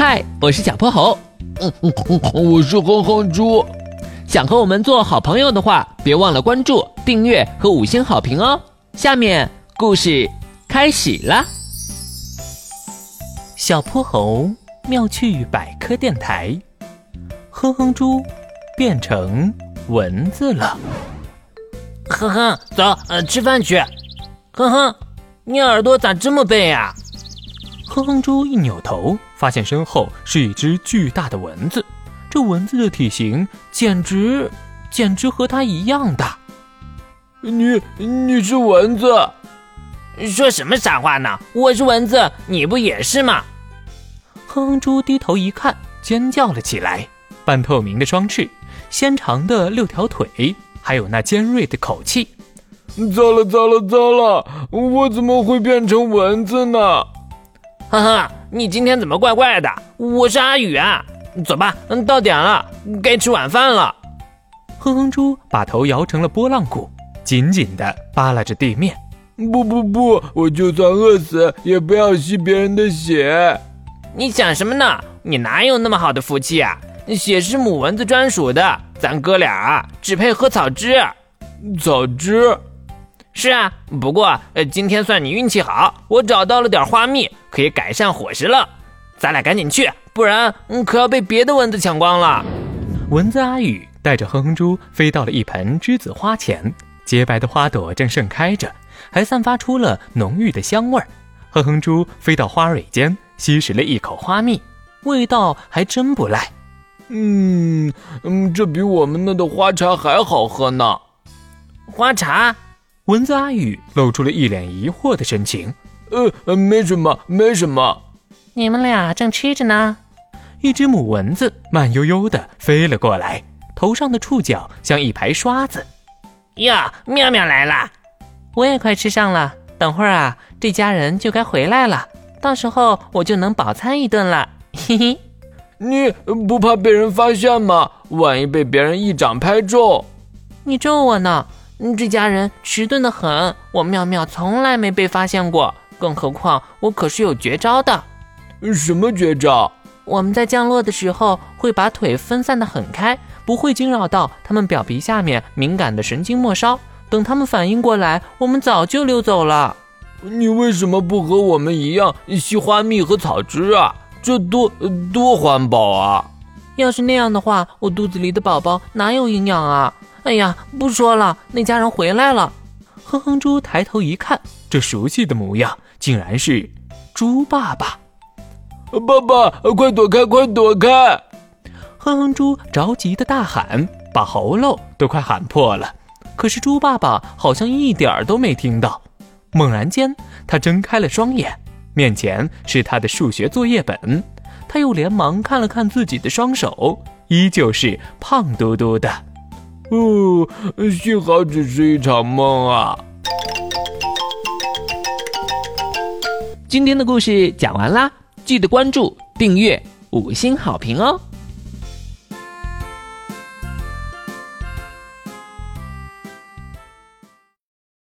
嗨，我是小泼猴。嗯嗯嗯，我是哼哼猪。想和我们做好朋友的话，别忘了关注、订阅和五星好评哦。下面故事开始了。小泼猴妙趣百科电台，哼哼猪变成蚊子了。哼哼，走，呃，吃饭去。哼哼，你耳朵咋这么背呀？哼哼猪一扭头，发现身后是一只巨大的蚊子。这蚊子的体型简直，简直和它一样大。你，你是蚊子？说什么傻话呢？我是蚊子，你不也是吗？哼哼猪低头一看，尖叫了起来。半透明的双翅，纤长的六条腿，还有那尖锐的口气。糟了，糟了，糟了！我怎么会变成蚊子呢？哈哈，你今天怎么怪怪的？我是阿宇啊！走吧，嗯，到点了，该吃晚饭了。哼哼猪把头摇成了波浪鼓，紧紧地扒拉着地面。不不不，我就算饿死也不要吸别人的血。你想什么呢？你哪有那么好的福气啊？血是母蚊子专属的，咱哥俩啊只配喝草汁。草汁。是啊，不过呃，今天算你运气好，我找到了点花蜜，可以改善伙食了。咱俩赶紧去，不然嗯可要被别的蚊子抢光了。蚊子阿宇带着哼哼猪飞到了一盆栀子花前，洁白的花朵正盛开着，还散发出了浓郁的香味儿。哼哼猪飞到花蕊间，吸食了一口花蜜，味道还真不赖。嗯嗯，这比我们那的花茶还好喝呢。花茶。蚊子阿宇露出了一脸疑惑的神情。呃，没什么，没什么。你们俩正吃着呢。一只母蚊子慢悠悠地飞了过来，头上的触角像一排刷子。呀，妙妙来了！我也快吃上了。等会儿啊，这家人就该回来了，到时候我就能饱餐一顿了。嘿嘿，你不怕被人发现吗？万一被别人一掌拍中，你咒我呢？这家人迟钝的很，我妙妙从来没被发现过，更何况我可是有绝招的。什么绝招？我们在降落的时候会把腿分散的很开，不会惊扰到他们表皮下面敏感的神经末梢。等他们反应过来，我们早就溜走了。你为什么不和我们一样吸花蜜和草汁啊？这多多环保啊！要是那样的话，我肚子里的宝宝哪有营养啊？哎呀，不说了，那家人回来了。哼哼猪抬头一看，这熟悉的模样竟然是猪爸爸。爸爸，快躲开，快躲开！哼哼猪着急的大喊，把喉咙都快喊破了。可是猪爸爸好像一点儿都没听到。猛然间，他睁开了双眼，面前是他的数学作业本。他又连忙看了看自己的双手，依旧是胖嘟嘟的。哦，幸好只是一场梦啊！今天的故事讲完啦，记得关注、订阅、五星好评哦！